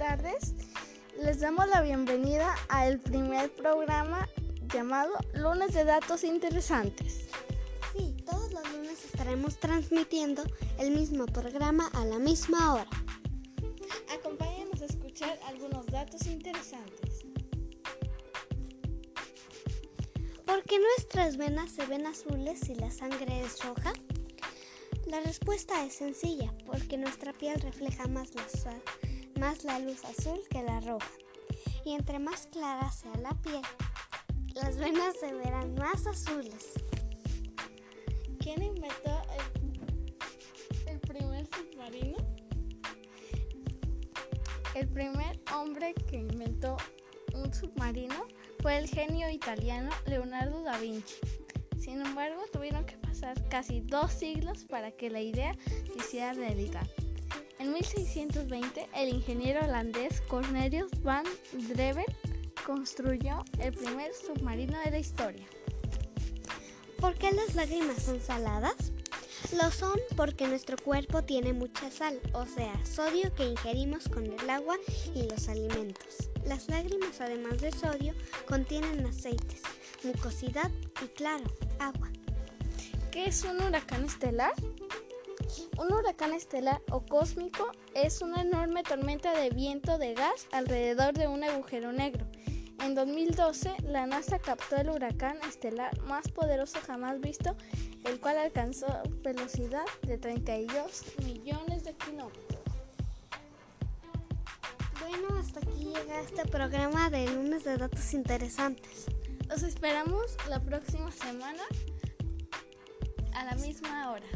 tardes. Les damos la bienvenida al primer programa llamado Lunes de Datos Interesantes. Sí, todos los lunes estaremos transmitiendo el mismo programa a la misma hora. Acompáñanos a escuchar algunos datos interesantes. ¿Por qué nuestras venas se ven azules si la sangre es roja? La respuesta es sencilla, porque nuestra piel refleja más la, más la luz azul que la roja. Y entre más clara sea la piel, las venas se verán más azules. ¿Quién inventó el, el primer submarino? El primer hombre que inventó un submarino fue el genio italiano Leonardo da Vinci. Sin embargo, tuvieron que pasar casi dos siglos para que la idea se hiciera realidad. En 1620, el ingeniero holandés Cornelius van Dreven construyó el primer submarino de la historia. ¿Por qué las lágrimas son saladas? Lo son porque nuestro cuerpo tiene mucha sal, o sea, sodio que ingerimos con el agua y los alimentos. Las lágrimas, además de sodio, contienen aceites, mucosidad y, claro, agua. ¿Qué es un huracán estelar? Un huracán estelar o cósmico es una enorme tormenta de viento de gas alrededor de un agujero negro. En 2012, la NASA captó el huracán estelar más poderoso jamás visto, el cual alcanzó velocidad de 32 millones de kilómetros. Bueno, hasta aquí llega este programa de lunes de datos interesantes. Los esperamos la próxima semana a la misma hora.